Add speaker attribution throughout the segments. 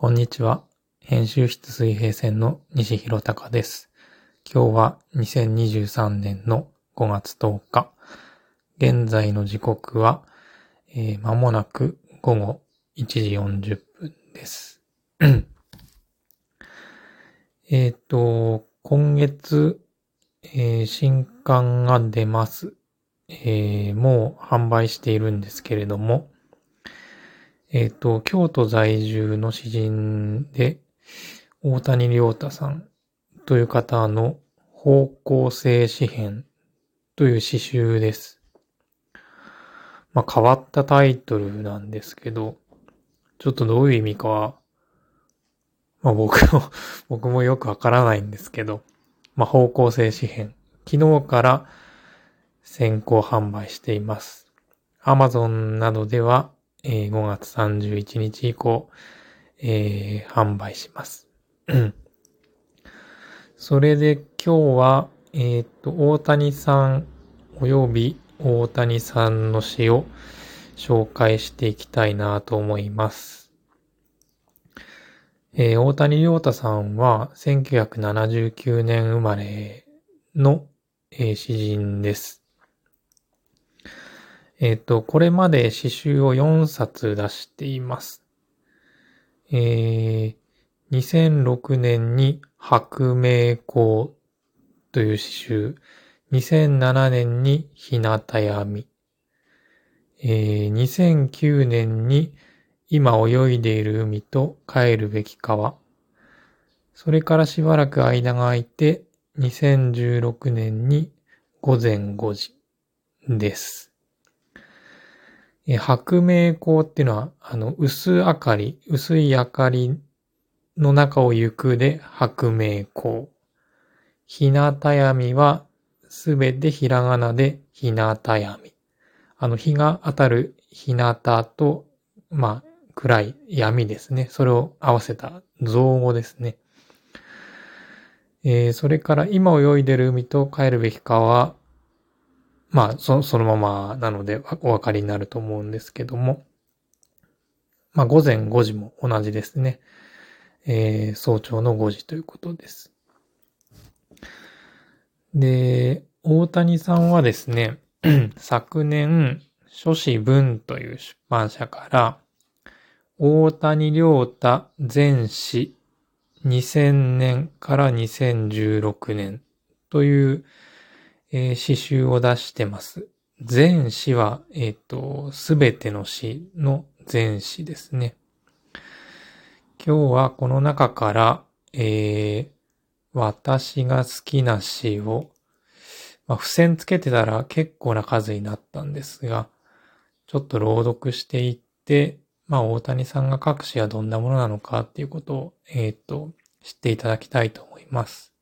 Speaker 1: こんにちは。編集室水平線の西弘隆です。今日は2023年の5月10日。現在の時刻は、えー、間もなく午後1時40分です。えっと、今月、えー、新刊が出ます。えー、もう販売しているんですけれども、えっ、ー、と、京都在住の詩人で、大谷良太さんという方の方向性詩編という詩集です。まあ、変わったタイトルなんですけど、ちょっとどういう意味かは、まあ僕も 僕もよくわからないんですけど、まあ方向性詩編。昨日から先行販売しています。Amazon などではえー、5月31日以降、えー、販売します。それで今日は、えっ、と、大谷さん及び大谷さんの詩を紹介していきたいなと思います。えー、大谷良太さんは1979年生まれの、えー、詩人です。えっ、ー、と、これまで詩集を4冊出しています。えー、2006年に白明光という詩集、2007年に日向闇、えー、2009年に今泳いでいる海と帰るべき川、それからしばらく間が空いて、2016年に午前5時です。え白明光っていうのは、あの、薄明かり、薄い明かりの中を行くで白明光。ひなた闇はすべてひらがなでひなた闇。あの、日が当たるひなたと、まあ、暗い闇ですね。それを合わせた造語ですね。えー、それから今泳いでる海と帰るべき川は、まあ、そそのままなのでお分かりになると思うんですけども、まあ、午前5時も同じですね。えー、早朝の5時ということです。で、大谷さんはですね、昨年、書士文という出版社から、大谷良太全史2000年から2016年というえー、詩集を出してます。全詩は、えっ、ー、と、すべての詩の全詩ですね。今日はこの中から、えー、私が好きな詩を、まあ、付箋つけてたら結構な数になったんですが、ちょっと朗読していって、まあ、大谷さんが書く詩はどんなものなのかっていうことを、えっ、ー、と、知っていただきたいと思います。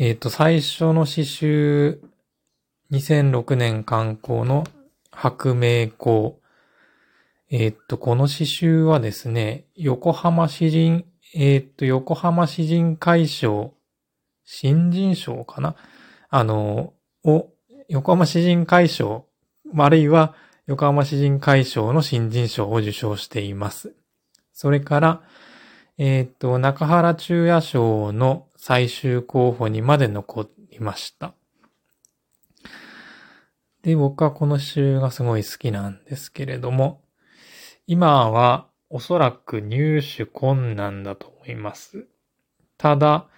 Speaker 1: えっ、ー、と、最初の詩集、2006年刊行の白明光。えっ、ー、と、この詩集はですね、横浜詩人、えっ、ー、と、横浜詩人会賞、新人賞かな？あの、を、横浜詩人会賞、あるいは横浜詩人会賞の新人賞を受賞しています。それから、えっ、と、中原中夜賞の最終候補にまで残りました。で、僕はこの詩がすごい好きなんですけれども、今はおそらく入手困難だと思います。ただ、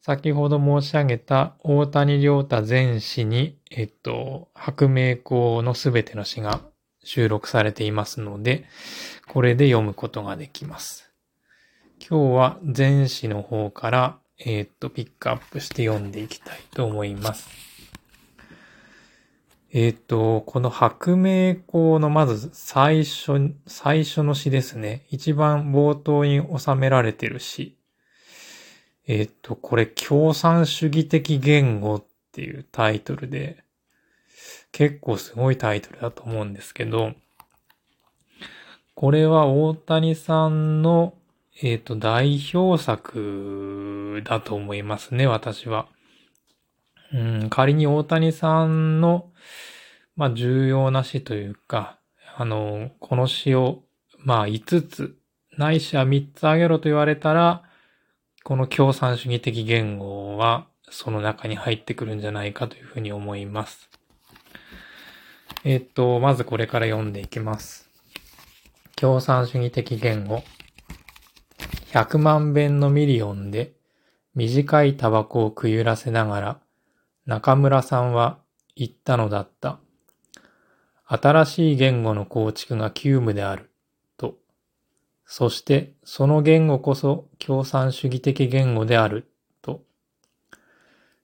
Speaker 1: 先ほど申し上げた大谷良太全詩に、えっと、白明光のすべての詩が収録されていますので、これで読むことができます。今日は前詩の方から、えー、っと、ピックアップして読んでいきたいと思います。えー、っと、この白明光のまず最初、最初の詩ですね。一番冒頭に収められてる詩。えー、っと、これ共産主義的言語っていうタイトルで、結構すごいタイトルだと思うんですけど、これは大谷さんのえっ、ー、と、代表作だと思いますね、私は。うん、仮に大谷さんの、まあ、重要な詩というか、あの、この詩を、まあ、5つないしは3つ挙げろと言われたら、この共産主義的言語はその中に入ってくるんじゃないかというふうに思います。えっと、まずこれから読んでいきます。共産主義的言語。100万遍のミリオンで短いタバコをくゆらせながら中村さんは言ったのだった。新しい言語の構築が急務である。と。そしてその言語こそ共産主義的言語である。と。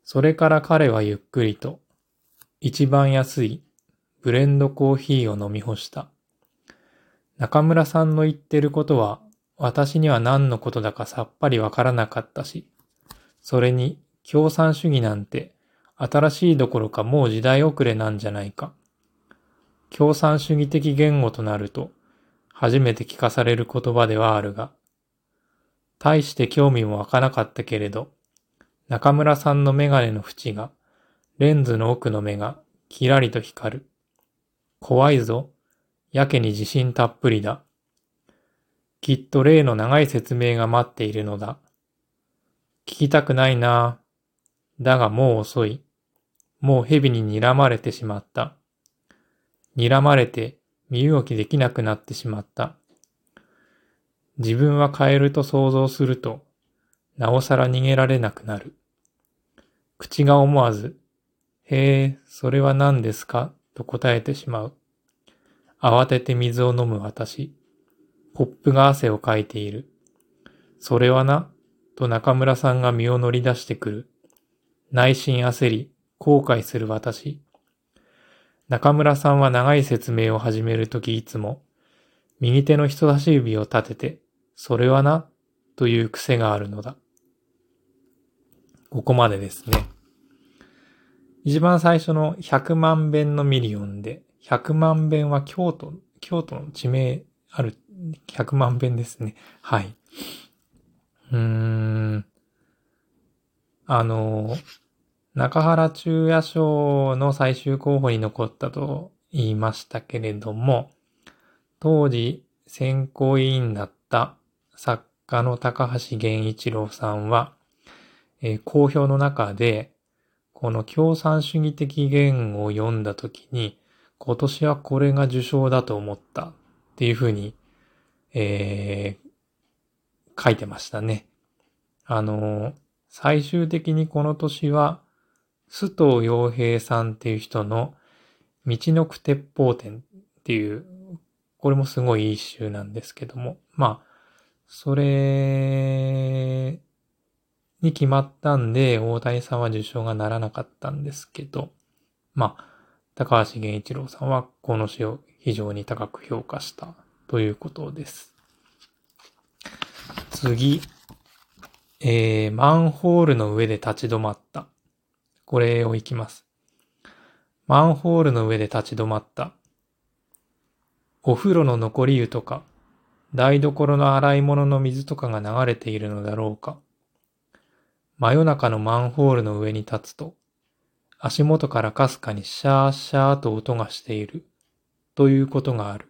Speaker 1: それから彼はゆっくりと一番安いブレンドコーヒーを飲み干した。中村さんの言ってることは私には何のことだかさっぱりわからなかったし、それに共産主義なんて新しいどころかもう時代遅れなんじゃないか。共産主義的言語となると初めて聞かされる言葉ではあるが、大して興味も湧かなかったけれど、中村さんのメガネの縁が、レンズの奥の目がキラリと光る。怖いぞ。やけに自信たっぷりだ。きっと例の長い説明が待っているのだ。聞きたくないなだがもう遅い。もう蛇に睨まれてしまった。睨まれて身動きできなくなってしまった。自分はカエルと想像すると、なおさら逃げられなくなる。口が思わず、へえ、それは何ですか？と答えてしまう。慌てて水を飲む私。コップが汗をかいている。それはな、と中村さんが身を乗り出してくる。内心焦り、後悔する私。中村さんは長い説明を始めるときいつも、右手の人差し指を立てて、それはな、という癖があるのだ。ここまでですね。一番最初の100万遍のミリオンで、100万遍は京都、京都の地名ある100万遍ですね。はい。うーん。あの、中原中夜賞の最終候補に残ったと言いましたけれども、当時選考委員だった作家の高橋源一郎さんは、えー、公表の中で、この共産主義的言語を読んだときに、今年はこれが受賞だと思ったっていうふうに、えー、書いてましたね。あの、最終的にこの年は、須藤洋平さんっていう人の道のく鉄砲展っていう、これもすごいいい詩なんですけども、まあ、それに決まったんで、大谷さんは受賞がならなかったんですけど、まあ、高橋源一郎さんはこの詩を非常に高く評価した。ということです。次、えー、マンホールの上で立ち止まった。これをいきます。マンホールの上で立ち止まった。お風呂の残り湯とか、台所の洗い物の水とかが流れているのだろうか。真夜中のマンホールの上に立つと、足元からかすかにシャーシャーと音がしている、ということがある。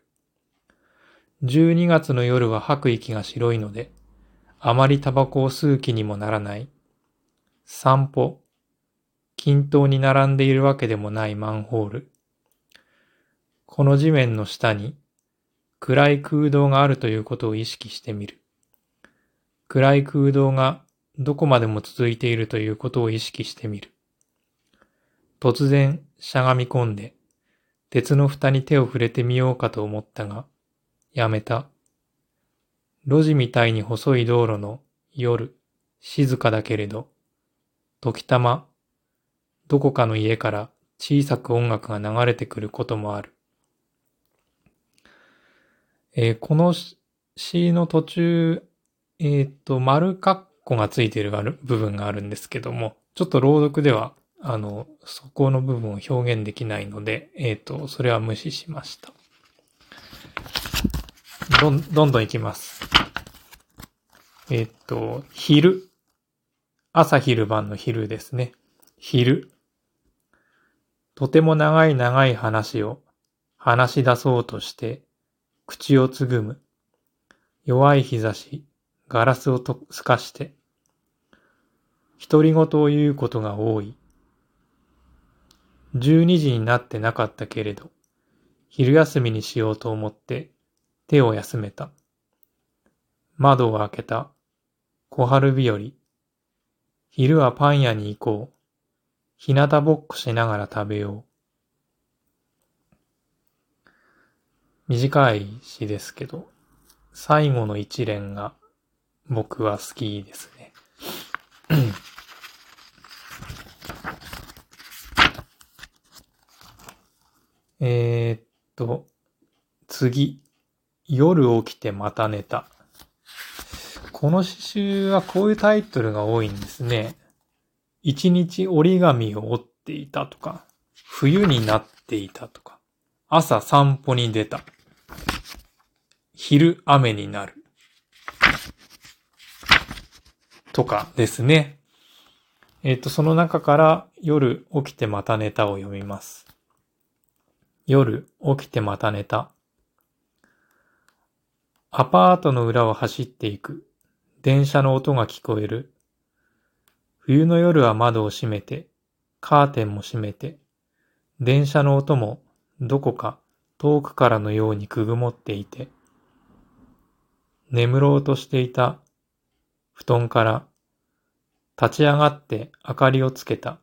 Speaker 1: 12月の夜は吐く息が白いので、あまりタバコを吸う気にもならない。散歩、均等に並んでいるわけでもないマンホール。この地面の下に暗い空洞があるということを意識してみる。暗い空洞がどこまでも続いているということを意識してみる。突然しゃがみ込んで、鉄の蓋に手を触れてみようかと思ったが、やめた。路地みたいに細い道路の夜、静かだけれど、時たま、どこかの家から小さく音楽が流れてくることもある。えー、この詩の途中、えっ、と、丸括弧がついている部分があるんですけども、ちょっと朗読では、あの、そこの部分を表現できないので、えっ、と、それは無視しました。どん、どんどんいきます。えっ、と、昼。朝昼晩の昼ですね。昼。とても長い長い話を話し出そうとして、口をつぐむ。弱い日差し、ガラスをと透かして、独り言を言うことが多い。12時になってなかったけれど、昼休みにしようと思って手を休めた。窓を開けた。小春日和。昼はパン屋に行こう。日向ぼっこしながら食べよう。短い詩ですけど、最後の一連が僕は好きですね。えー、っと、次。夜起きてまた寝た。この詩集はこういうタイトルが多いんですね。一日折り紙を折っていたとか、冬になっていたとか、朝散歩に出た。昼雨になる。とかですね。えっ、と、その中から夜起きてまた寝たを読みます。夜起きてまた寝た。アパートの裏を走っていく。電車の音が聞こえる。冬の夜は窓を閉めて、カーテンも閉めて、電車の音もどこか遠くからのようにくぐもっていて、眠ろうとしていた布団から立ち上がって明かりをつけた。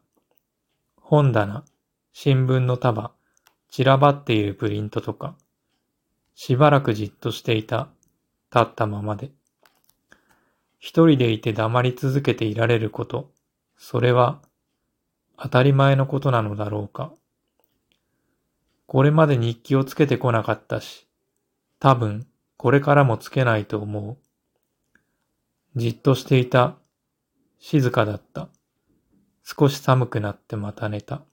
Speaker 1: 本棚、新聞の束、散らばっているプリントとか、しばらくじっとしていた、立ったままで。一人でいて黙り続けていられること、それは当たり前のことなのだろうか。これまで日記をつけてこなかったし、多分これからもつけないと思う。じっとしていた。静かだった。少し寒くなってまた寝た。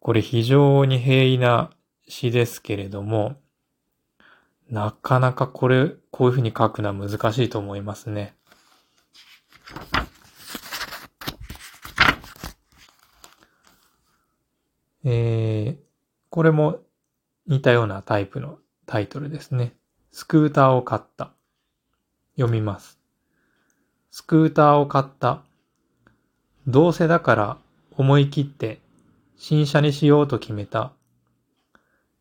Speaker 1: これ非常に平易な詩ですけれども、なかなかこれ、こういうふうに書くのは難しいと思いますね。えー、これも似たようなタイプのタイトルですね。スクーターを買った。読みます。スクーターを買った。どうせだから思い切って新車にしようと決めた。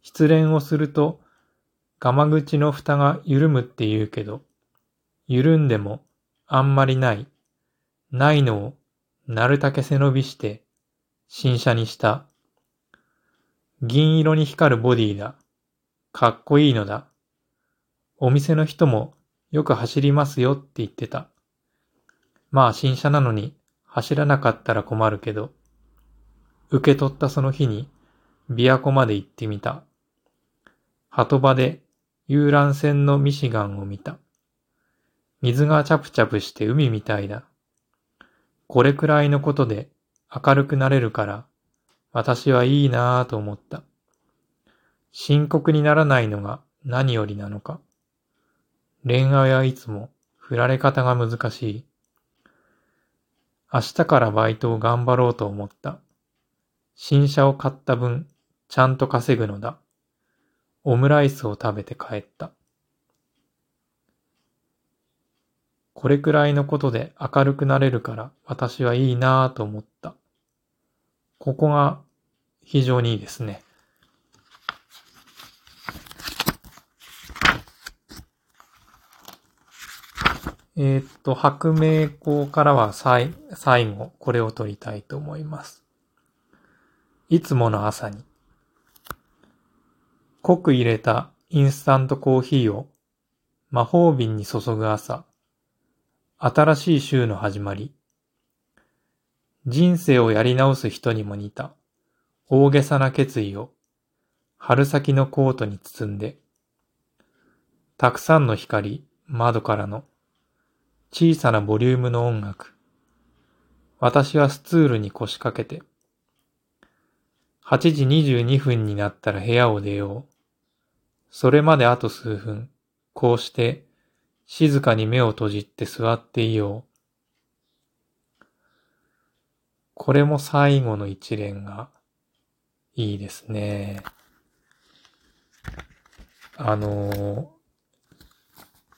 Speaker 1: 失恋をするとガマ口の蓋が緩むって言うけど、緩んでもあんまりない。ないのをなるたけ背伸びして新車にした。銀色に光るボディだ。かっこいいのだ。お店の人もよく走りますよって言ってた。まあ新車なのに走らなかったら困るけど、受け取ったその日に琵琶湖まで行ってみた。鳩場で遊覧船のミシガンを見た。水がチャプチャプして海みたいだ。これくらいのことで明るくなれるから私はいいなぁと思った。深刻にならないのが何よりなのか。恋愛はいつも振られ方が難しい。明日からバイトを頑張ろうと思った。新車を買った分、ちゃんと稼ぐのだ。オムライスを食べて帰った。これくらいのことで明るくなれるから私はいいなぁと思った。ここが非常にいいですね。えー、っと、白明校からは最最後、これを取りたいと思います。いつもの朝に、濃く入れたインスタントコーヒーを魔法瓶に注ぐ朝、新しい週の始まり、人生をやり直す人にも似た大げさな決意を春先のコートに包んで、たくさんの光、窓からの小さなボリュームの音楽。私はスツールに腰掛けて、8時22分になったら部屋を出よう。それまであと数分、こうして静かに目を閉じて座っていよう。これも最後の一連がいいですね。あの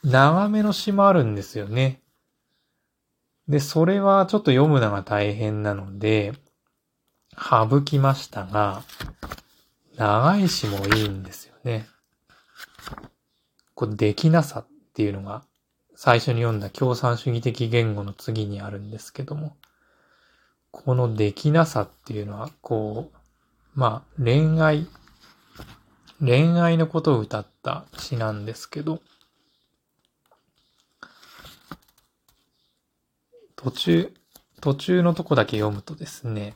Speaker 1: ー、長めの詩もあるんですよね。で、それはちょっと読むのが大変なので、省きましたが、長い詩もいいんですよね。こう、できなさっていうのが、最初に読んだ共産主義的言語の次にあるんですけども、このできなさっていうのは、こう、まあ、恋愛、恋愛のことを歌った詩なんですけど、途中、途中のとこだけ読むとですね、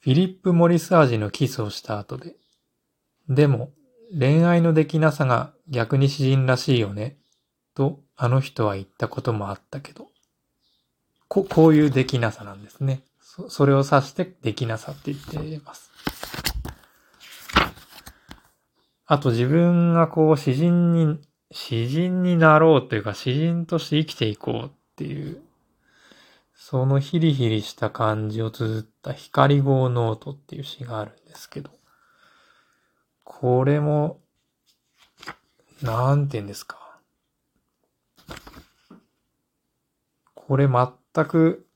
Speaker 1: フィリップ・モリス味のキスをした後で、でも、恋愛のできなさが逆に詩人らしいよね、とあの人は言ったこともあったけど、ここういうできなさなんですね。そそれを指してできなさって言っています。あと自分がこう詩人に、詩人になろうというか詩人として生きていこうっていうそのヒリヒリした感じを綴った光号ノートっていう詩があるんですけど、これも、なんて言うんですか。これ全く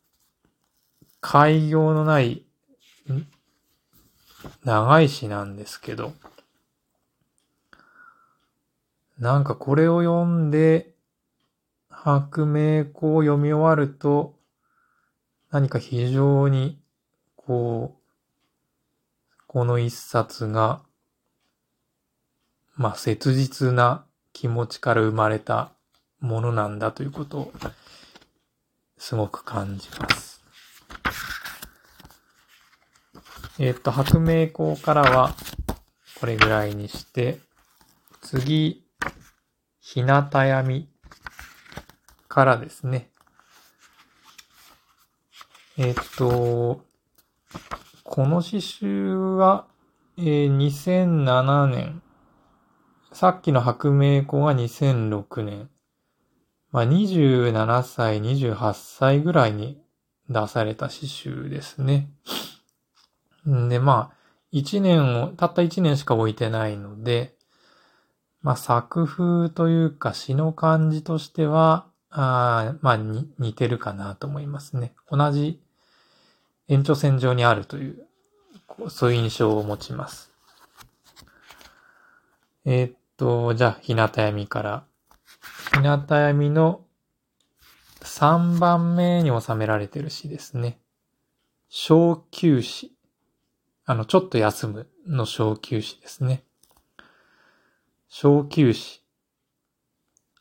Speaker 1: 開業のない長い詩なんですけど、なんかこれを読んで、白明語を読み終わると、何か非常に、こう、この一冊が、まあ、切実な気持ちから生まれたものなんだということを、すごく感じます。えっ、と、白明校からは、これぐらいにして、次、日向闇からですね。えっと、この詩集は、えー、2007年。さっきの白明校が2006年。まあ、27歳、28歳ぐらいに出された詩集ですね。で、まあ、1年を、たった1年しか置いてないので、まあ、作風というか詩の感じとしては、あまあ、似てるかなと思いますね。同じ延長線上にあるという、そういう印象を持ちます。えー、っと、じゃあ、日向闇から。日向闇の3番目に収められてる詩ですね。小休止。あの、ちょっと休むの小休止ですね。小休止。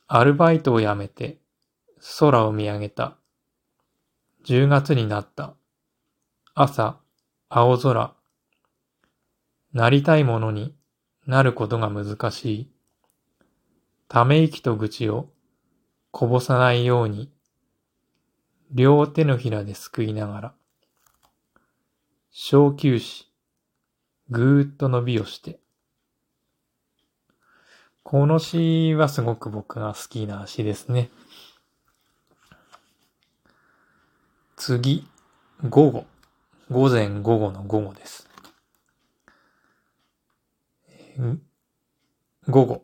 Speaker 1: アルバイトを辞めて空を見上げた。10月になった。朝、青空。なりたいものになることが難しい。ため息と愚痴をこぼさないように、両手のひらですくいながら、小休止、ぐーっと伸びをして、この詩はすごく僕が好きな詩ですね。次、午後。午前午後の午後です。午後。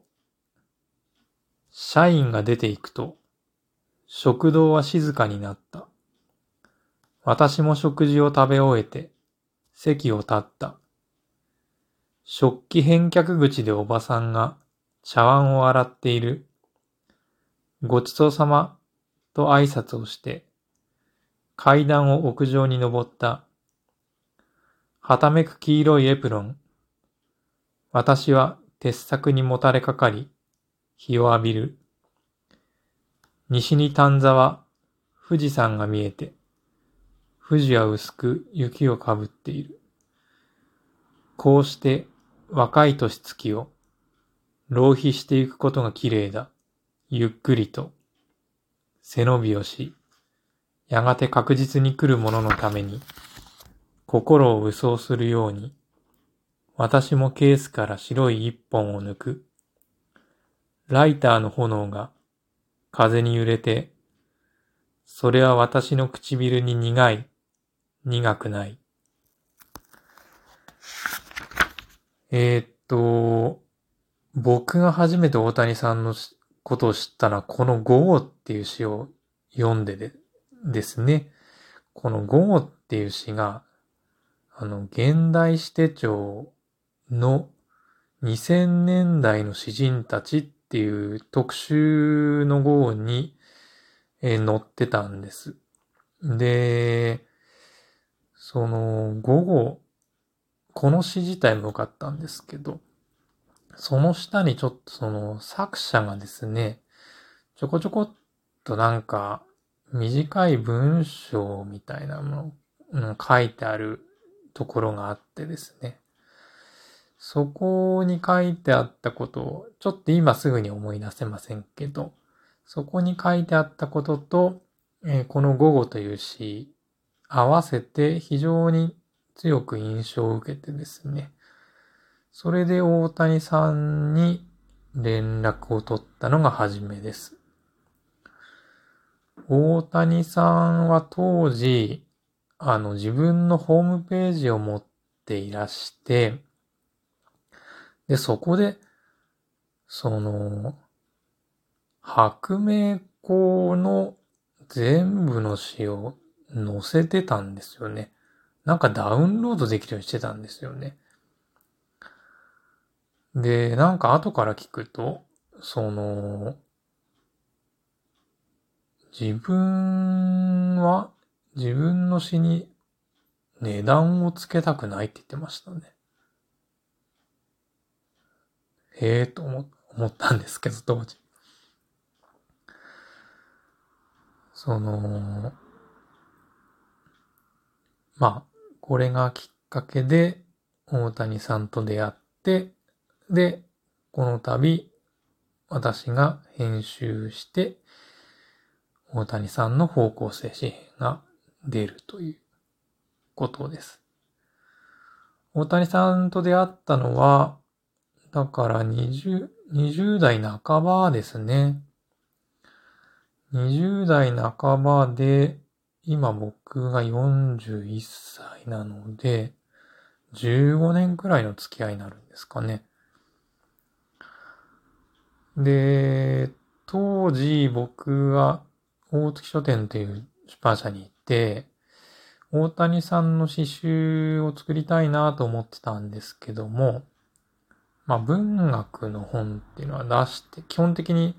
Speaker 1: 社員が出ていくと、食堂は静かになった。私も食事を食べ終えて、席を立った。食器返却口でおばさんが茶碗を洗っている。ごちそうさまと挨拶をして、階段を屋上に登った。はためく黄色いエプロン。私は鉄柵にもたれかかり、日を浴びる。西に丹沢、富士山が見えて、富士は薄く雪をかぶっている。こうして若い年月を浪費していくことが綺麗だ。ゆっくりと。背伸びをし、やがて確実に来るもののために、心を武装するように、私もケースから白い一本を抜く。ライターの炎が風に揺れて、それは私の唇に苦い、苦くない。えー、っと、僕が初めて大谷さんのことを知ったのは、この午後っていう詩を読んででですね。この午後っていう詩が、あの、現代史手帳の2000年代の詩人たちっていう特集の号に、えー、載ってたんです。で、その午後、この詩自体も良かったんですけど、その下にちょっとその作者がですね、ちょこちょこっとなんか短い文章みたいなもの、うん、書いてあるところがあってですね。そこに書いてあったことを、ちょっと今すぐに思い出せませんけど、そこに書いてあったことと、えー、この午後という詩、合わせて非常に強く印象を受けてですね。それで大谷さんに連絡を取ったのが初めです。大谷さんは当時、あの自分のホームページを持っていらして、で、そこで、その、白明校の全部の詩を載せてたんですよね。なんかダウンロードできるようにしてたんですよね。で、なんか後から聞くと、その、自分は自分の詩に値段をつけたくないって言ってましたね。へえと思ったんですけど、当時。その、まあ、これがきっかけで、大谷さんと出会って、で、この度、私が編集して、大谷さんの方向性紙幣が出るということです。大谷さんと出会ったのは、だから20、20代半ばですね。20代半ばで、今僕が41歳なので、15年くらいの付き合いになるんですかね。で、当時僕は大月書店という出版社に行って、大谷さんの詩集を作りたいなと思ってたんですけども、まあ文学の本っていうのは出して、基本的に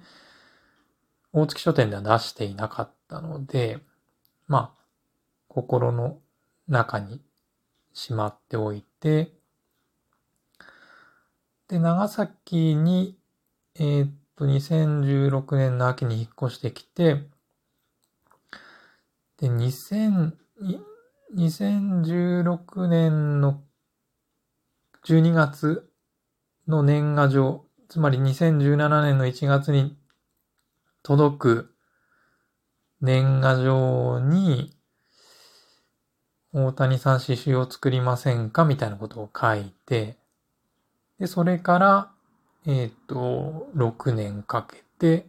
Speaker 1: 大月書店では出していなかったので、まあ、心の中にしまっておいて、で、長崎に、えー、っと、2016年の秋に引っ越してきて、で、2000、2016年の12月の年賀状、つまり2017年の1月に届く年賀状に、大谷さん刺繍を作りませんかみたいなことを書いて、で、それから、えっ、ー、と、6年かけて、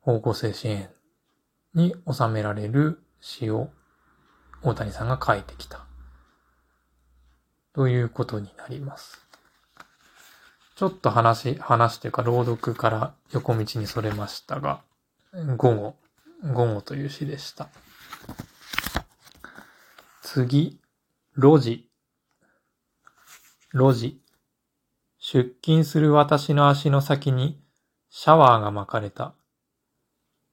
Speaker 1: 方向性支援に収められる詩を大谷さんが書いてきた。ということになります。ちょっと話、話というか朗読から横道にそれましたが、午後、午後という詩でした。次、路地。路地。出勤する私の足の先にシャワーが巻かれた。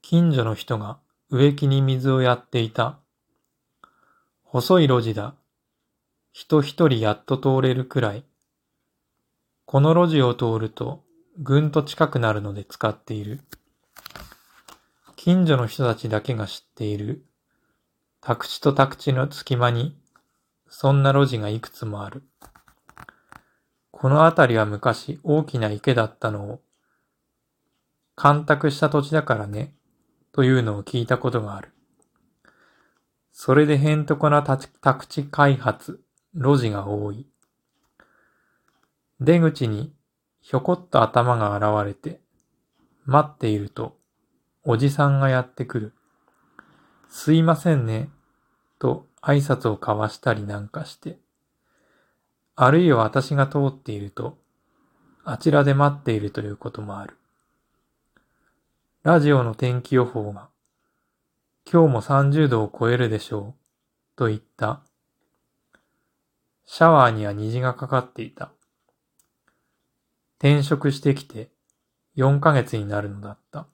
Speaker 1: 近所の人が植木に水をやっていた。細い路地だ。人一人やっと通れるくらい。この路地を通るとぐんと近くなるので使っている。近所の人たちだけが知っている。宅地と宅地の隙間に、そんな路地がいくつもある。この辺りは昔大きな池だったのを、干拓した土地だからね、というのを聞いたことがある。それでへんとこな宅地開発、路地が多い。出口にひょこっと頭が現れて、待っていると、おじさんがやってくる。すいませんね、と挨拶を交わしたりなんかして。あるいは私が通っていると、あちらで待っているということもある。ラジオの天気予報が、今日も30度を超えるでしょう、と言った。シャワーには虹がかかっていた。転職してきて4ヶ月になるのだった。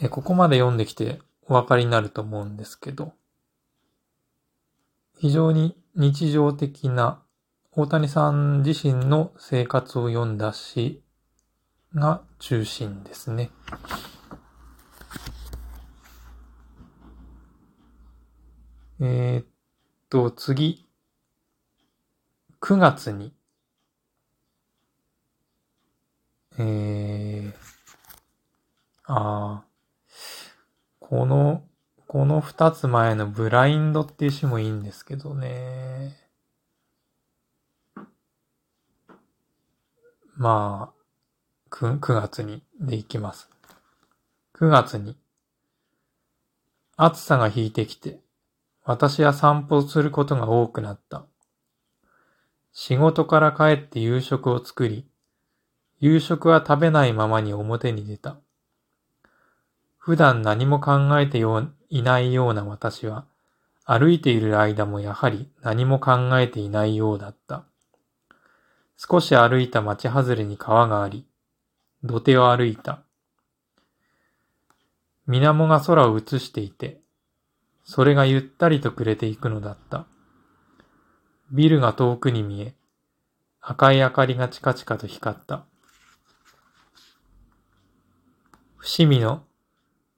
Speaker 1: えここまで読んできてお分かりになると思うんですけど、非常に日常的な大谷さん自身の生活を読んだ詩が中心ですね。えー、と、次、9月に、えー、ああ、この、この二つ前のブラインドっていう詩もいいんですけどね。まあ、9, 9月にでいきます。9月に、暑さが引いてきて、私は散歩することが多くなった。仕事から帰って夕食を作り、夕食は食べないままに表に出た。普段何も考えていないような私は、歩いている間もやはり何も考えていないようだった。少し歩いた町外れに川があり、土手を歩いた。水面が空を映していて、それがゆったりと暮れていくのだった。ビルが遠くに見え、赤い明かりがチカチカと光った。伏見の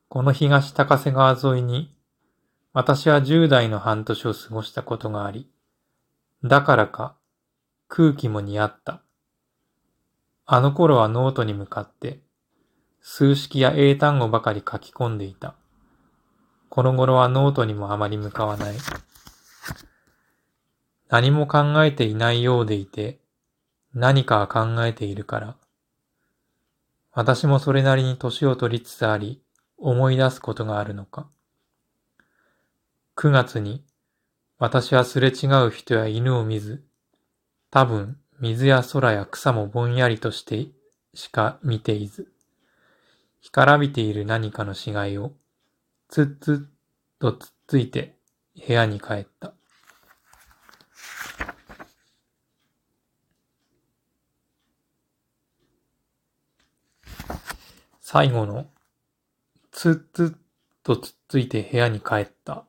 Speaker 1: この東高瀬川沿いに、私は十代の半年を過ごしたことがあり、だからか、空気も似合った。あの頃はノートに向かって、数式や英単語ばかり書き込んでいた。この頃はノートにもあまり向かわない。何も考えていないようでいて、何かは考えているから。私もそれなりに年を取りつつあり、思い出すことがあるのか。9月に、私はすれ違う人や犬を見ず、多分、水や空や草もぼんやりとしてしか見ていず、干からびている何かの死骸を、つっつっとつっついて部屋に帰った。最後の、つっつっとつっついて部屋に帰った。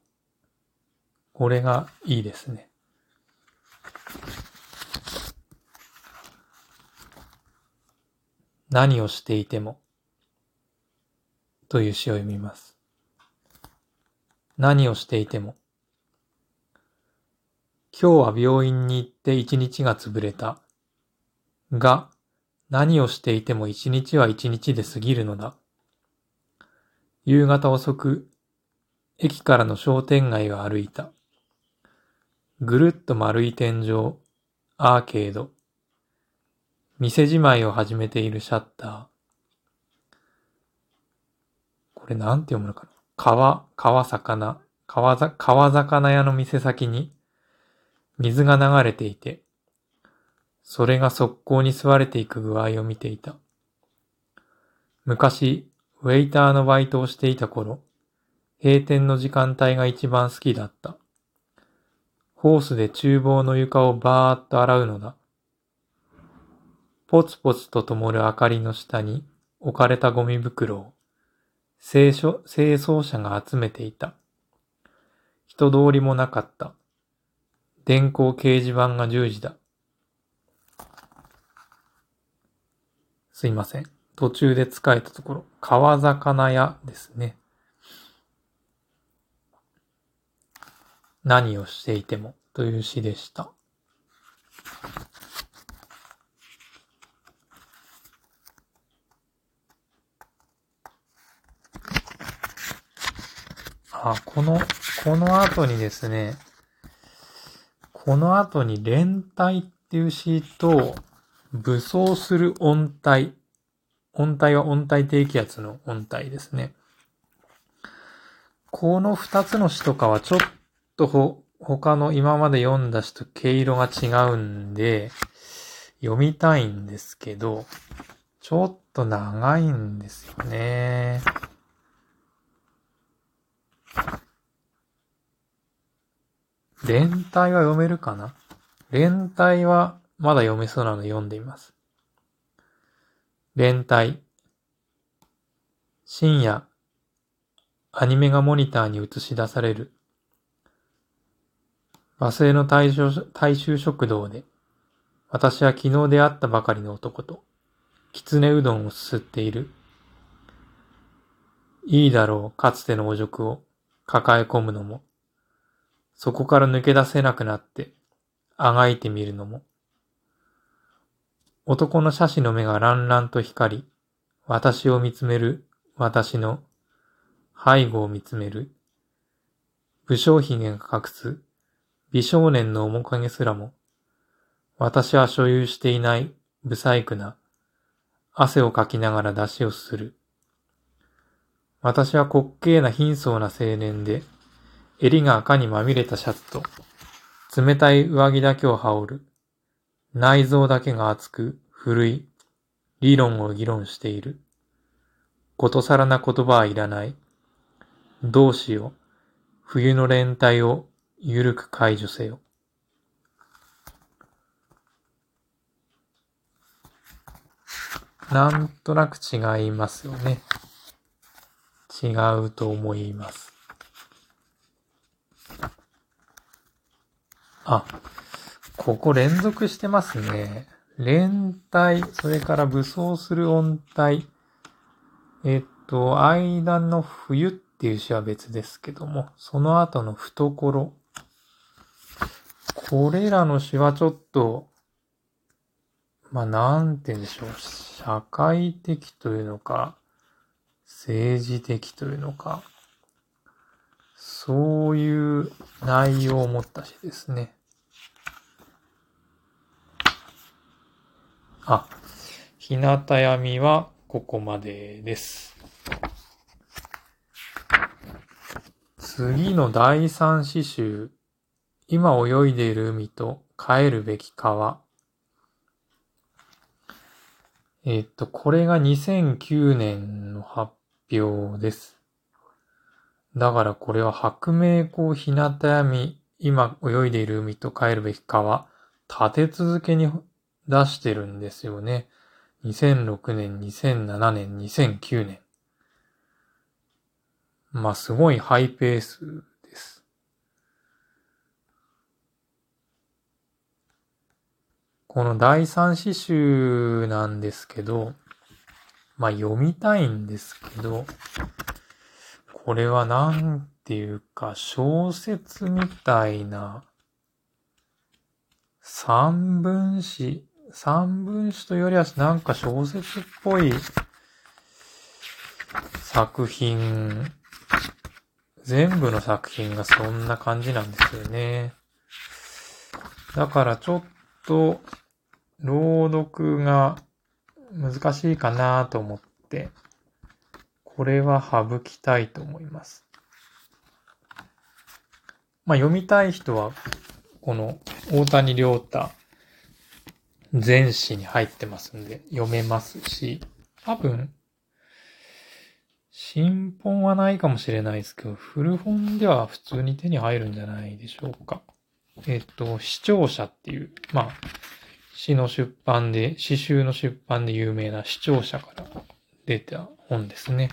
Speaker 1: これがいいですね。何をしていてもという詩を読みます。何をしていても今日は病院に行って一日が潰れた。が、何をしていても一日は一日で過ぎるのだ。夕方遅く、駅からの商店街を歩いた。ぐるっと丸い天井、アーケード、店じまいを始めているシャッター。これなんて読むのかな？川、川魚、川川魚屋の店先に水が流れていて、それが速攻に吸われていく具合を見ていた。昔、ウェイターのバイトをしていた頃、閉店の時間帯が一番好きだった。ホースで厨房の床をバーッと洗うのだ。ポツポツと灯る明かりの下に置かれたゴミ袋を清掃者が集めていた。人通りもなかった。電光掲示板が10時だ。すいません。途中で使えたところ、川魚屋ですね。何をしていてもという詩でした。あ、この、この後にですね、この後に連帯っていう詩と、武装する音体。音体は音体低気圧の音体ですね。この二つの詩とかはちょっとほ、他の今まで読んだ詩と毛色が違うんで、読みたいんですけど、ちょっと長いんですよね。連体は読めるかな？連体はまだ読めそうなので読んでみます。連体。深夜、アニメがモニターに映し出される。和製の大衆食堂で、私は昨日出会ったばかりの男と、きつねうどんをすすっている。いいだろう、かつてのお辱を抱え込むのも、そこから抜け出せなくなって、あがいてみるのも。男の斜視の目がランランと光り、私を見つめる、私の背後を見つめる。武将髭が隠す美少年の面影すらも、私は所有していない不細工な、汗をかきながら出しをする。私は滑稽な貧相な青年で、襟が赤にまみれたシャツと、冷たい上着だけを羽織る。内臓だけが熱く、古い、理論を議論している。ことさらな言葉はいらない。どうしよう。冬の連帯をゆるく解除せよ。なんとなく違いますよね。違うと思います。あ、ここ連続してますね。連帯、それから武装する音体。えっと、間の冬っていう詩は別ですけども、その後の懐。これらの詩はちょっと、まあ、なんて言うんでしょう。社会的というのか、政治的というのか、そういう内容を持った詩ですね。あ、日向闇はここまでです。次の第三詩集、今泳いでいる海と帰るべき川。えっと、これが2009年の発表です。だからこれは白明光日向闇、今泳いでいる海と帰るべき川、立て続けに出してるんですよね。2006年、2007年、2009年。まあ、すごいハイペースです。この第三詩集なんですけど、まあ読みたいんですけど、これはなんていうか小説みたいな三分詩、三分詩というよりはなんか小説っぽい作品全部の作品がそんな感じなんですよね。だからちょっと、朗読が難しいかなと思って、これは省きたいと思います。まあ読みたい人は、この大谷良太全詩に入ってますんで読めますし、多分新本はないかもしれないですけど、古本では普通に手に入るんじゃないでしょうか。えっ、と、視聴者っていう、まあ、詩の出版で、詩集の出版で有名な視聴者から出た本ですね。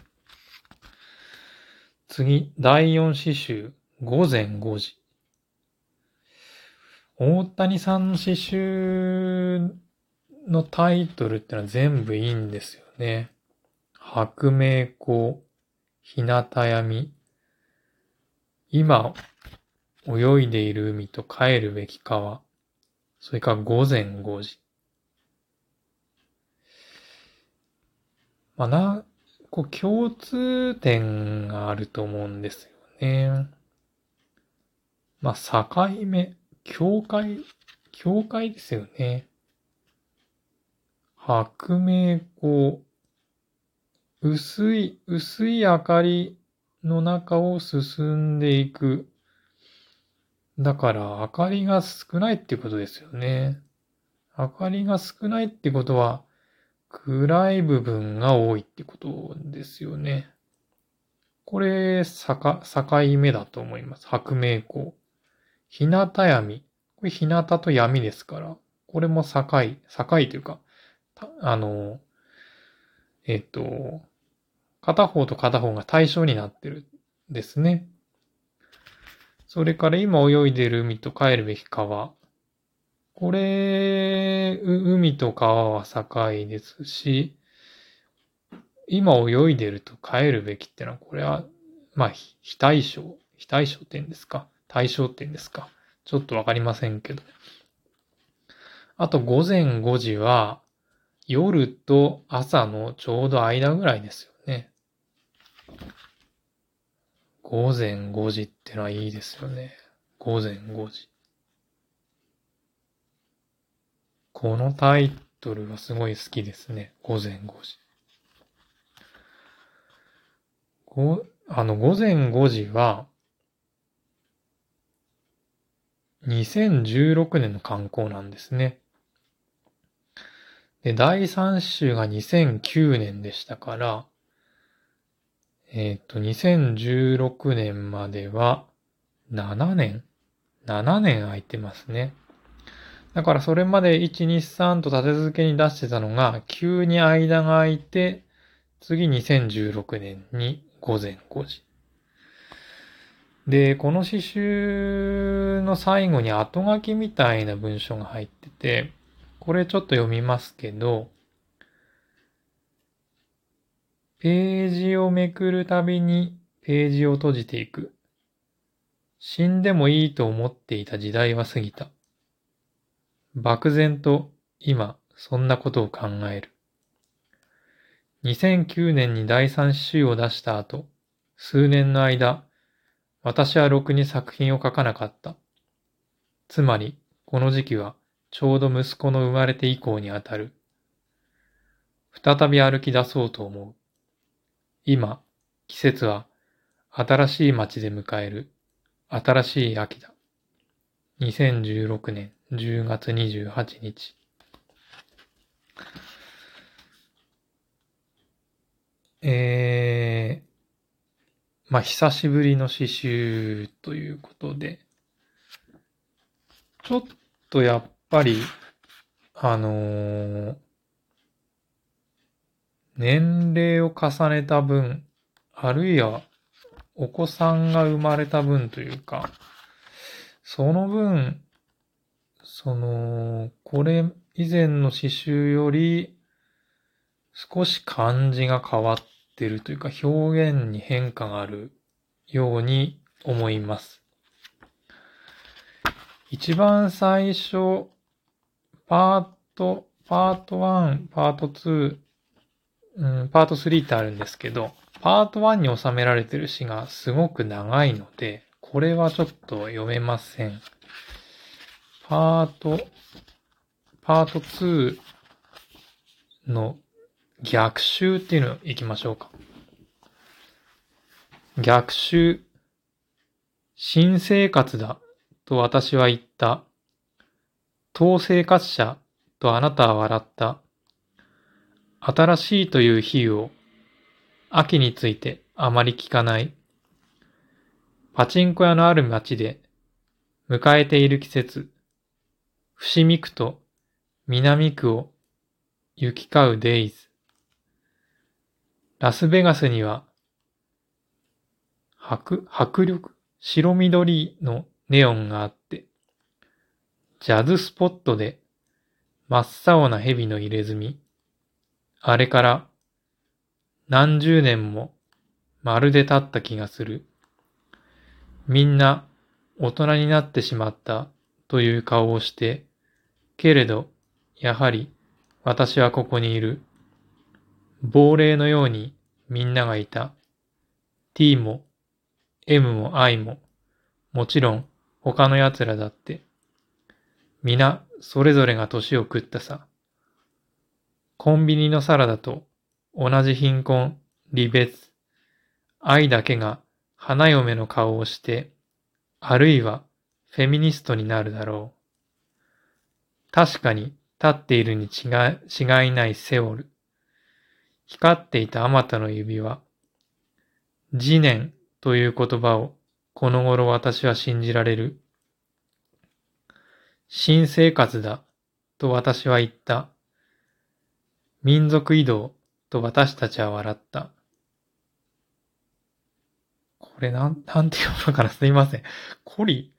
Speaker 1: 次、第4詩集、午前5時。大谷さんの詩集のタイトルってのは全部いいんですよね。白明光、日向闇、今、泳いでいる海と帰るべき川、それから午前5時。まあな、こう共通点があると思うんですよね。まあ境目、境界、境界ですよね。白明光、薄い、薄い明かりの中を進んでいく。だから、明かりが少ないってことですよね。明かりが少ないってことは、暗い部分が多いってことですよね。これ、境、境目だと思います。白明光。日向闇。これ日向と闇ですから、これも境、境というか、あの、えっ、と、片方と片方が対象になってるんですね。それから今泳いでる海と帰るべき川。これ、海と川は境ですし、今泳いでると帰るべきってのは、これは、まあ、非対称、非対称点ですか？対象点ですか？ちょっとわかりませんけど。あと午前5時は、夜と朝のちょうど間ぐらいですよね。午前5時ってのはいいですよね。午前5時。このタイトルがすごい好きですね。午前5時。ご、あの、午前5時は、2016年の観光なんですね。で、第3週が2009年でしたから、えっ、ー、と、2016年までは7年 ?7 年空いてますね。だからそれまで1、2、3と立て続けに出してたのが、急に間が空いて、次2016年に午前5時。で、この詩集の最後に後書きみたいな文章が入ってて、これちょっと読みますけど、ページをめくるたびにページを閉じていく。死んでもいいと思っていた時代は過ぎた。漠然と今そんなことを考える。2009年に第三詩集を出した後、数年の間、私はろくに作品を書かなかった。つまり、この時期はちょうど息子の生まれて以降にあたる。再び歩き出そうと思う。今、季節は新しい街で迎える新しい秋だ。2016年10月28日。えー、まあ、久しぶりの詩集ということで、ちょっとやっぱり、あのー、年齢を重ねた分、あるいはお子さんが生まれた分というか、その分、その、これ以前の詩集より少し漢字が変わってるというか表現に変化があるように思います。一番最初、パート、パート1、パート2、うん、パート3ってあるんですけど、パート1に収められてる詩がすごく長いので、これはちょっと読めません。パート、パート2の逆襲っていうの行きましょうか。逆襲。新生活だと私は言った。当生活者とあなたは笑った。新しいという比喩を秋についてあまり聞かない。パチンコ屋のある街で迎えている季節。伏見区と南区を行き交うデイズ。ラスベガスには迫迫力、白緑のネオンがあって、ジャズスポットで真っ青な蛇の入れ墨。あれから何十年もまるで経った気がする。みんな大人になってしまったという顔をして、けれど、やはり私はここにいる。亡霊のようにみんながいた。T も M も I も、もちろん他の奴らだって。皆それぞれが年を食ったさ。コンビニのサラダと同じ貧困、離別、愛だけが花嫁の顔をして、あるいはフェミニストになるだろう。確かに立っているに違いないセオル。光っていたあまたの指輪。自念という言葉をこの頃私は信じられる。新生活だと私は言った。民族移動と私たちは笑った。これなん、なんて読むのかな？すいません。コリ、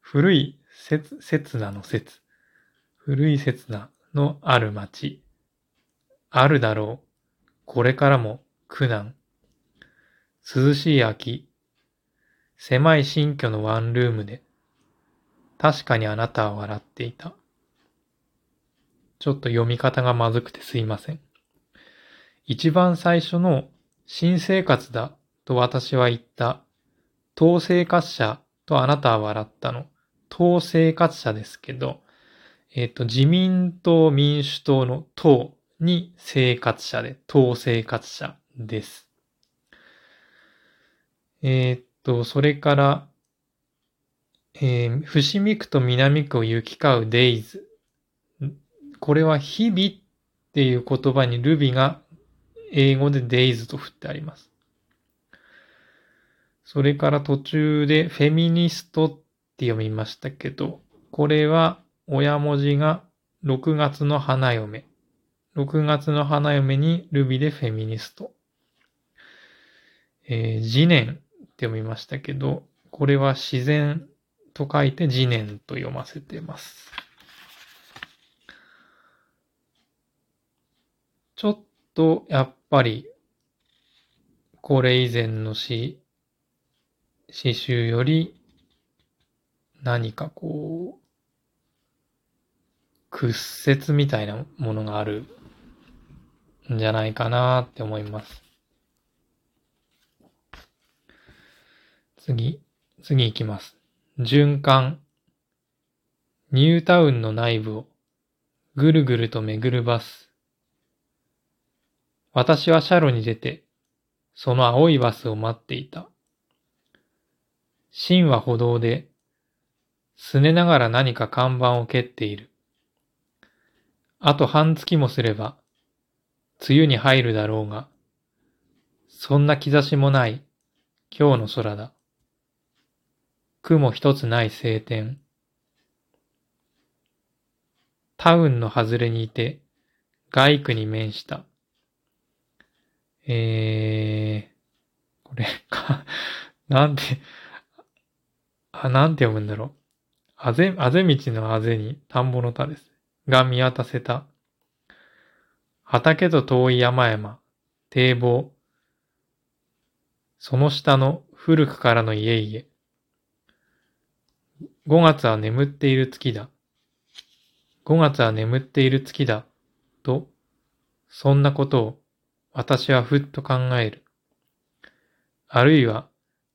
Speaker 1: 古い説、刹那の説。古い刹那のある町。あるだろう。これからも苦難。涼しい秋。狭い新居のワンルームで。確かにあなたは笑っていた。ちょっと読み方がまずくてすいません。一番最初の新生活だと私は言った。統制活者とあなたは笑ったの。党生活者ですけど、えっ、と、自民党民主党の党に生活者で、党生活者です。えっ、と、それから、えー、伏見区と南区を行き交うデイズ。これは日々っていう言葉にルビが英語でデイズと振ってあります。それから途中でフェミニストって読みましたけど、これは親文字が6月の花嫁。6月の花嫁にルビでフェミニスト。えー、自念って読みましたけど、これは自然と書いて自念と読ませてます。ちょっとやっぱりこれ以前の詩、詩集より何かこう、屈折みたいなものがあるんじゃないかなって思います。次、次行きます。循環。ニュータウンの内部をぐるぐると巡るバス。私はシャロに出て、その青いバスを待っていた。シンは歩道で、すねながら何か看板を蹴っている。あと半月もすれば、梅雨に入るだろうが、そんな兆しもない今日の空だ。雲一つない晴天。タウンの外れにいて、外区に面した。えー、これか、なんて、あ、なんて読むんだろう。あぜ、あぜ道のあぜに田んぼの田です。が見渡せた。畑と遠い山々、堤防、その下の古くからの家々。5月は眠っている月だ。5月は眠っている月だ。と、そんなことを私はふっと考える。あるいは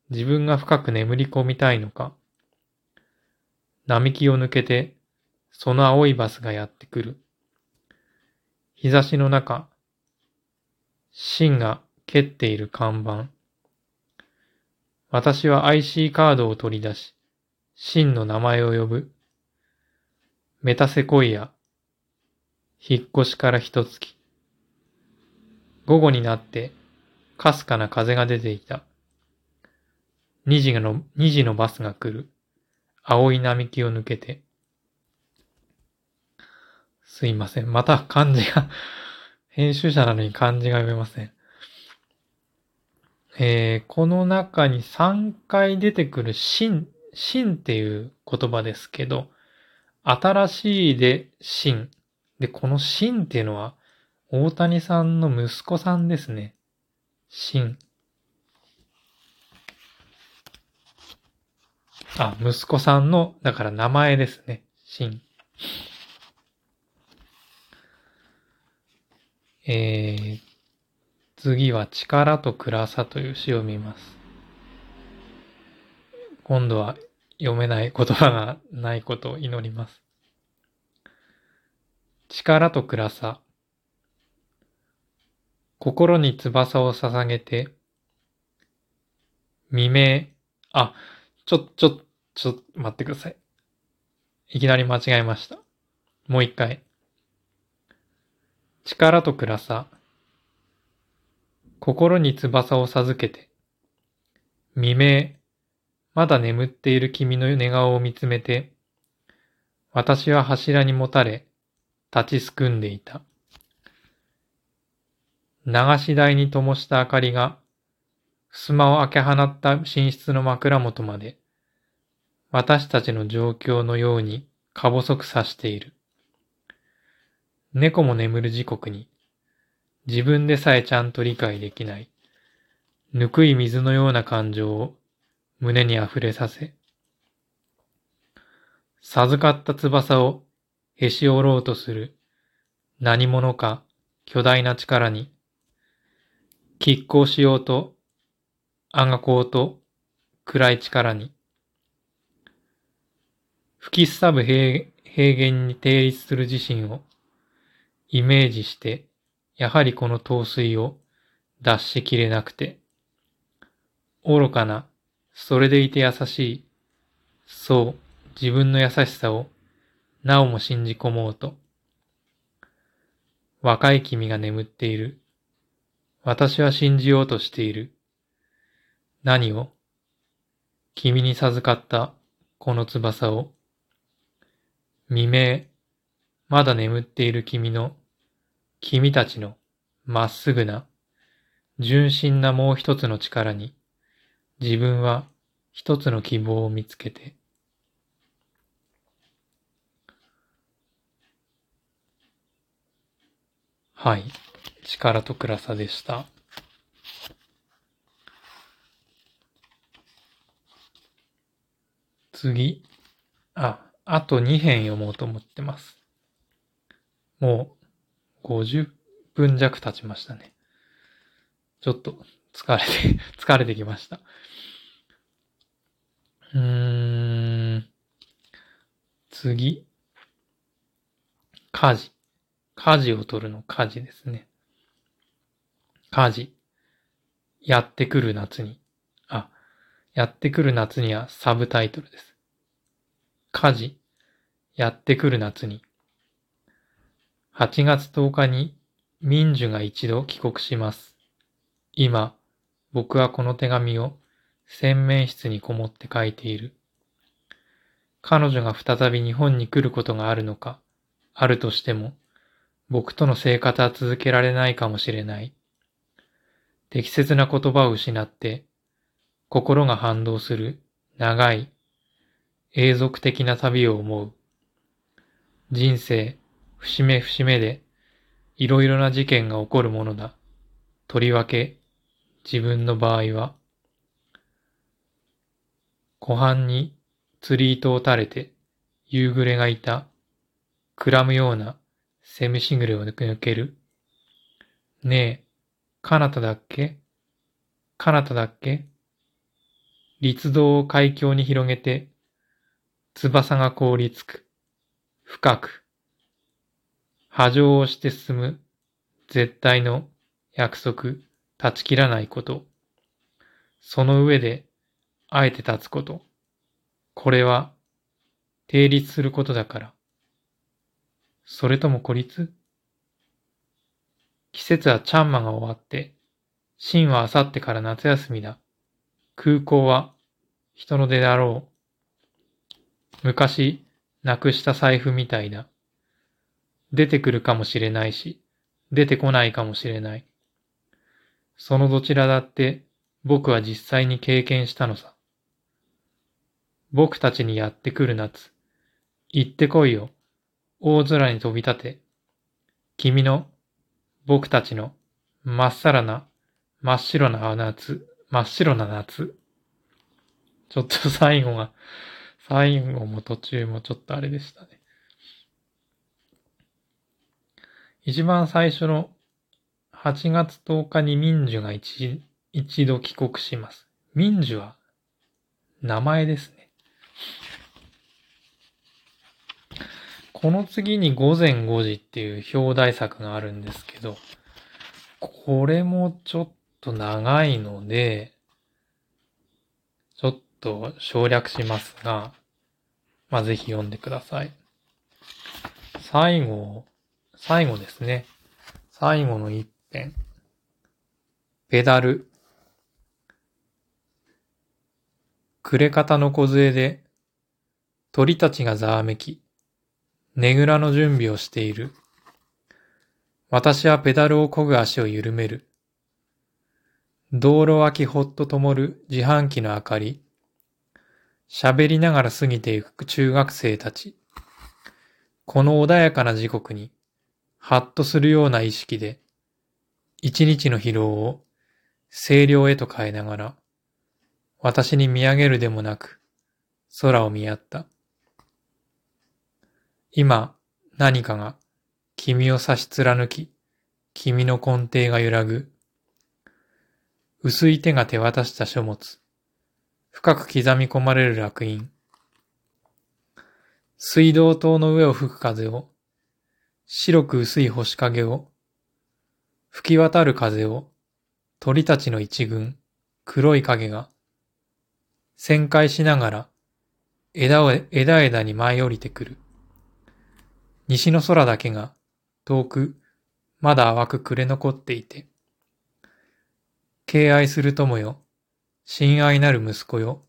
Speaker 1: 自分が深く眠り込みたいのか。並木を抜けて、その青いバスがやってくる。日差しの中、芯が蹴っている看板。私は IC カードを取り出し、芯の名前を呼ぶ。メタセコイア。引っ越しから一月。午後になって、かすかな風が出ていた。二時の、二時のバスが来る。青い並木を抜けて。すいません。また漢字が 編集者なのに漢字が読めません。えー、この中に3回出てくる新、新っていう言葉ですけど、新しいで新。で、この新っていうのは、大谷さんの息子さんですね。シン。あ、息子さんの、だから名前ですね。シン。えー、次は力と暗さという詩を見ます。今度は読めない言葉がないことを祈ります。力と暗さ。心に翼を捧げて、未明、あ、ちょ、ちょ、ちょ、待ってください。いきなり間違えました。もう一回。力と暗さ。心に翼を授けて。未明、まだ眠っている君の寝顔を見つめて、私は柱にもたれ、立ちすくんでいた。流し台に灯した明かりが、襖を開け放った寝室の枕元まで、私たちの状況のようにか細くさしている。猫も眠る時刻に、自分でさえちゃんと理解できない、ぬくい水のような感情を胸に溢れさせ、授かった翼をへし折ろうとする何者か巨大な力に、拮抗しようと、あがこうと、暗い力に、吹きすさぶ平平原に定立する自身をイメージして、やはりこの陶水を脱しきれなくて、愚かな、それでいて優しい、そう、自分の優しさを、なおも信じ込もうと。若い君が眠っている。私は信じようとしている。何を？君に授かったこの翼を。未明、まだ眠っている君の、君たちのまっすぐな、純真なもう一つの力に、自分は一つの希望を見つけて、はい。力と暗さでした。次。あ、あと2編読もうと思ってます。もう50分弱経ちましたね。ちょっと疲れて 疲れてきました。うーん。次。家事。家事を取るの家事ですね。家事。やってくる夏に。あ、やってくる夏にはサブタイトルです。火事。やってくる夏に。8月10日に民樹が一度帰国します。今、僕はこの手紙を洗面室にこもって書いている。彼女が再び日本に来ることがあるのか、あるとしても、僕との生活は続けられないかもしれない。適切な言葉を失って、心が反動する長い、永続的な旅を思う。人生、節目節目で、いろいろな事件が起こるものだ。とりわけ、自分の場合は、湖畔に釣り糸を垂れて、夕暮れがいた、くらむようなセミシングルを抜ける。ねえ、かなただっけ？かなただっけ？立道を海峡に広げて、翼が凍りつく。深く。波状をして進む。絶対の約束、断ち切らないこと。その上で、あえて立つこと。これは、定立することだから。それとも孤立？季節はチャンマが終わって、真はあさってから夏休みだ。空港は人の出だろう。昔、なくした財布みたいだ。出てくるかもしれないし、出てこないかもしれない。そのどちらだって僕は実際に経験したのさ。僕たちにやってくる夏。行ってこいよ。大空に飛び立て、君の、僕たちの、まっさらな、真っ白な夏、真っ白な夏。ちょっと最後が、最後も途中もちょっとあれでしたね。一番最初の8月10日に民樹が一一度帰国します。民樹は名前ですね。この次に午前5時っていう表題作があるんですけど、これもちょっと長いので、ちょっと省略しますが、まあ、ぜひ読んでください。最後、最後ですね。最後の一編。ペダル。暮れ方の梢で、鳥たちがざわめき、ねぐらの準備をしている。私はペダルを漕ぐ足を緩める。道路脇ほっと灯る自販機の明かり。喋りながら過ぎていく中学生たち。この穏やかな時刻に、ハッとするような意識で、一日の疲労を清涼へと変えながら、私に見上げるでもなく、空を見合った。今、何かが君を差し貫き、君の根底が揺らぐ。薄い手が手渡した書物。深く刻み込まれる楽印。水道塔の上を吹く風を、白く薄い星影を、吹き渡る風を、鳥たちの一群、黒い影が、旋回しながら、枝を、枝枝に舞い降りてくる。西の空だけが、遠く、まだ淡く暮れ残っていて、敬愛する友よ、親愛なる息子よ。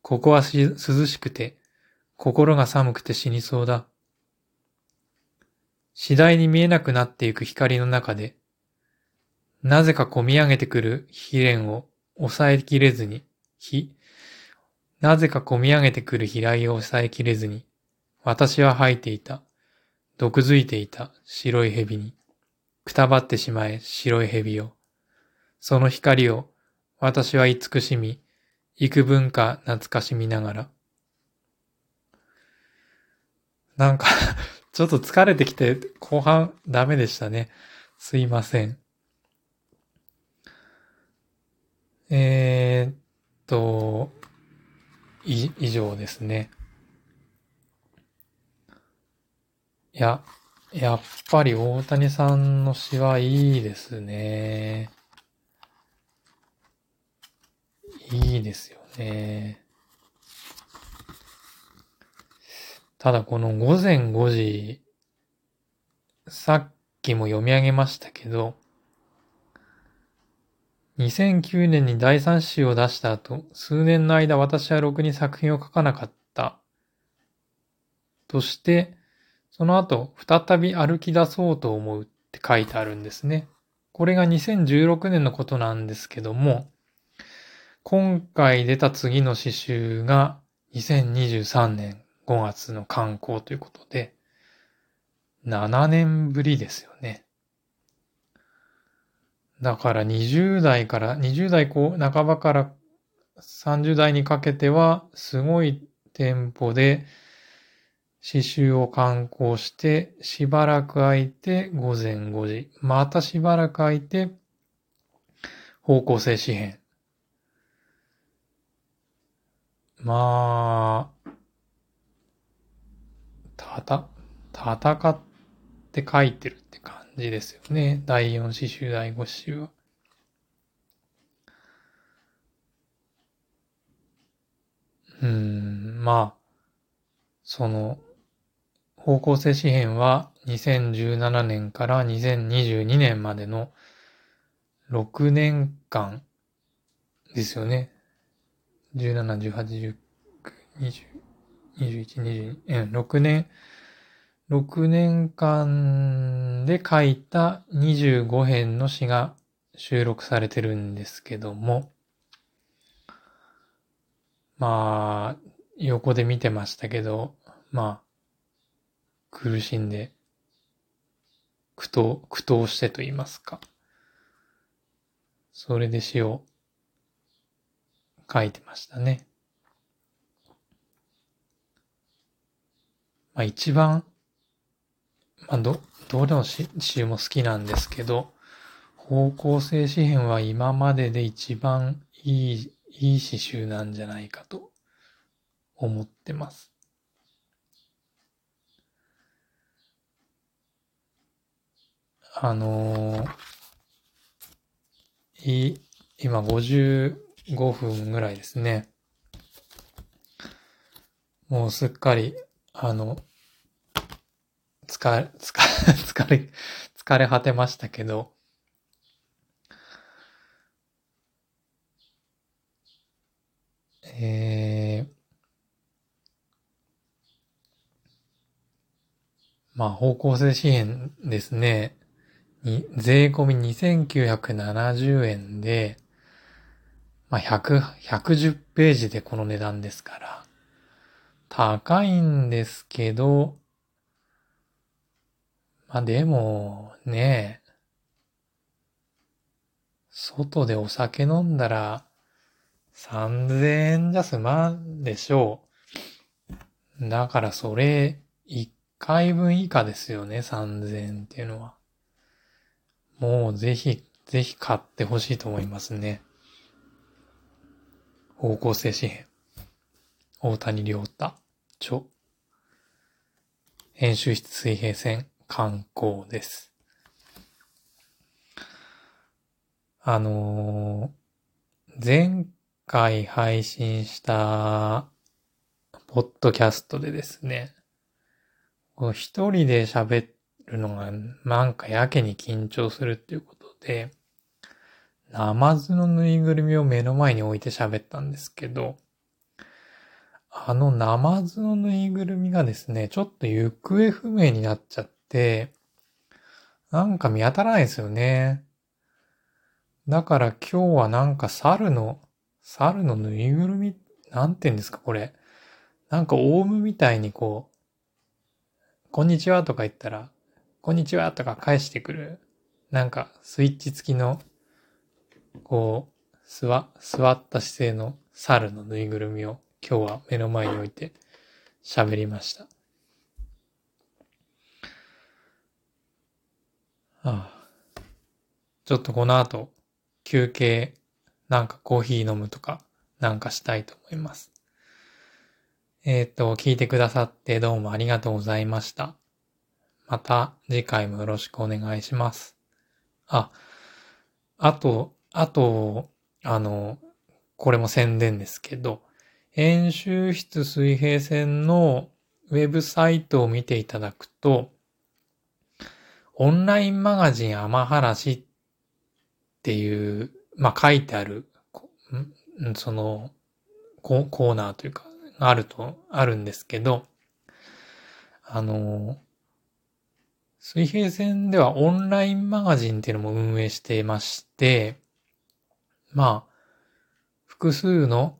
Speaker 1: ここは涼しくて、心が寒くて死にそうだ。次第に見えなくなっていく光の中で、なぜか込み上げてくる悲恋を抑えきれずに、ひ、なぜか込み上げてくる飛来を抑えきれずに、私は吐いていた。毒づいていた白い蛇に、くたばってしまえ白い蛇よ。その光を私は慈しみ、幾分か懐かしみながら。なんか ちょっと疲れてきて後半ダメでしたね。すいません。えー、っと、以上ですね。いや、やっぱり大谷さんの詩はいいですね。いいですよね。ただこの午前5時、さっきも読み上げましたけど、2009年に第3子を出した後、数年の間私はろくに作品を書かなかった。として、その後、再び歩き出そうと思うって書いてあるんですね。これが2016年のことなんですけども、今回出た次の詩集が2023年5月の刊行ということで、7年ぶりですよね。だから20代から、20代半ばから30代にかけては、すごいテンポで詩集を刊行して、しばらく空いて午前5時、またしばらく空いて方向性詩編。まあ、たた、戦って書いてるって感じですよね。第4詩集、第5詩集は。うん、まあ、その、方向性詩編は2017年から2022年までの6年間ですよね。17、18、19、20、21、22、うん、6年、6年間で書いた25編の詩が収録されてるんですけども、まあ、横で見てましたけど、まあ、苦しんで、苦闘、苦闘してと言いますか。それで詩を書いてましたね。まあ一番、まあど、どれの詩詩も好きなんですけど、方向性詩編は今までで一番いい、いい詩集なんじゃないかと思ってます。あのー、い、今55分ぐらいですね。もうすっかり、あの、疲 れ、疲れ、疲れ果てましたけど、えー、まあ、方向性支援ですね。に、税込み2970円で、まあ、100、110ページでこの値段ですから、高いんですけど、まあでも、ね外でお酒飲んだら、3000円じゃ済まんでしょう。だからそれ、1回分以下ですよね、3000円っていうのは。もうぜひ、ぜひ買ってほしいと思いますね。方向性紙幣。大谷良太、著。編集室水平線、観光です。あのー、前回配信した、ポッドキャストでですね、一人で喋っるのがなんかやけに緊張するっていうことで、ナマズのぬいぐるみを目の前に置いて喋ったんですけど、あのナマズのぬいぐるみがですね、ちょっと行方不明になっちゃって、なんか見当たらないですよね。だから今日はなんか猿の、猿のぬいぐるみ、なんて言うんですか、これ。なんかオウムみたいにこう、こんにちはとか言ったら、こんにちはとか返してくる、なんかスイッチ付きの、こう、座、座った姿勢の猿のぬいぐるみを今日は目の前に置いて喋りました。ああちょっとこの後、休憩、なんかコーヒー飲むとか、なんかしたいと思います。えっ、と、聞いてくださってどうもありがとうございました。また次回もよろしくお願いします。あ、あと、あと、あの、これも宣伝ですけど、演習室水平線のウェブサイトを見ていただくと、オンラインマガジン天嵐っていう、まあ、書いてある、そのコ、ーナーというか、あると、あるんですけど、あの、水平線ではオンラインマガジンっていうのも運営していまして、まあ、複数の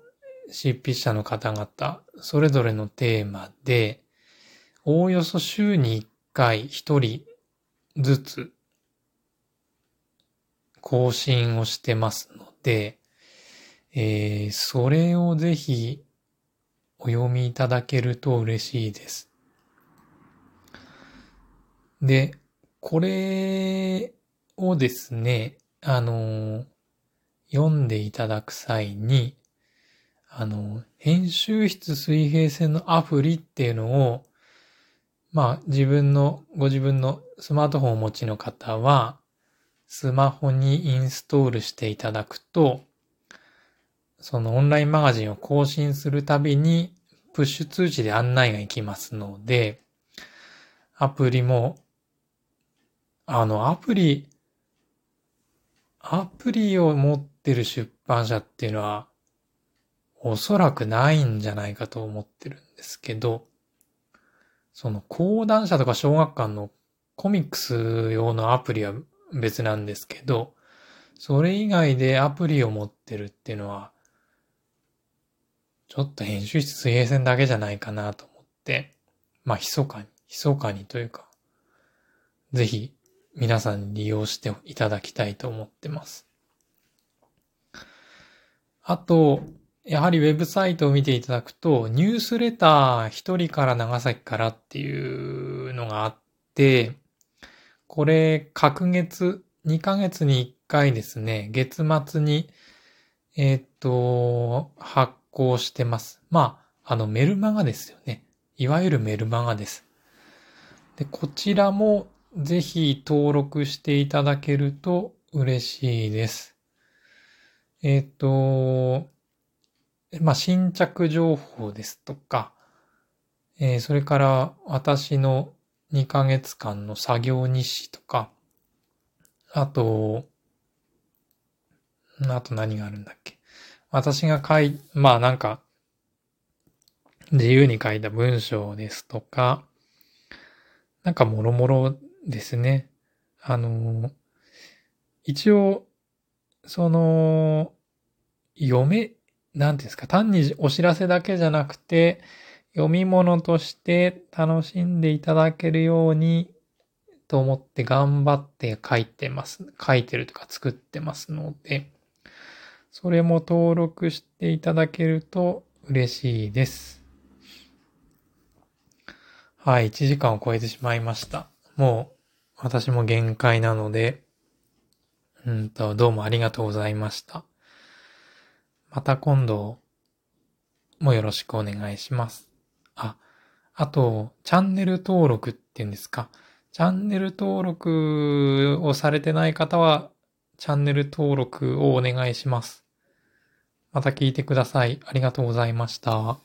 Speaker 1: 執筆者の方々、それぞれのテーマで、おおよそ週に1回1人ずつ更新をしてますので、えー、それをぜひお読みいただけると嬉しいです。で、これをですね、あの、読んでいただく際に、あの、編集室水平線のアプリっていうのを、まあ自分の、ご自分のスマートフォンをお持ちの方は、スマホにインストールしていただくと、そのオンラインマガジンを更新するたびに、プッシュ通知で案内が行きますので、アプリも、あの、アプリ、アプリを持ってる出版社っていうのは、おそらくないんじゃないかと思ってるんですけど、その講談社とか小学館のコミックス用のアプリは別なんですけど、それ以外でアプリを持ってるっていうのは、ちょっと編集室水平線だけじゃないかなと思って、まあ、密かに、密かにというか、ぜひ皆さんに利用していただきたいと思ってます。あと、やはりウェブサイトを見ていただくと、ニュースレター一人から長崎からっていうのがあって、これ、各月、2ヶ月に1回ですね、月末に、えっ、と、発行してます。まあ、あの、メルマガですよね。いわゆるメルマガです。で、こちらもぜひ登録していただけると嬉しいです。えっ、ー、と、まあ、新着情報ですとか、えー、それから私の2ヶ月間の作業日誌とか、あと、あと何があるんだっけ。私が書い、まあなんか、自由に書いた文章ですとか、なんかもろもろですね。あの、一応、その、読め、なんですか、単にお知らせだけじゃなくて、読み物として楽しんでいただけるようにと思って頑張って書いてます。書いてるとか作ってますので、それも登録していただけると嬉しいです。はい、1時間を超えてしまいました。もう私も限界なので、うんと、どうもありがとうございました。また今度もよろしくお願いします。あ、あと、チャンネル登録っていうんですか。チャンネル登録をされてない方は、チャンネル登録をお願いします。また聞いてください。ありがとうございました。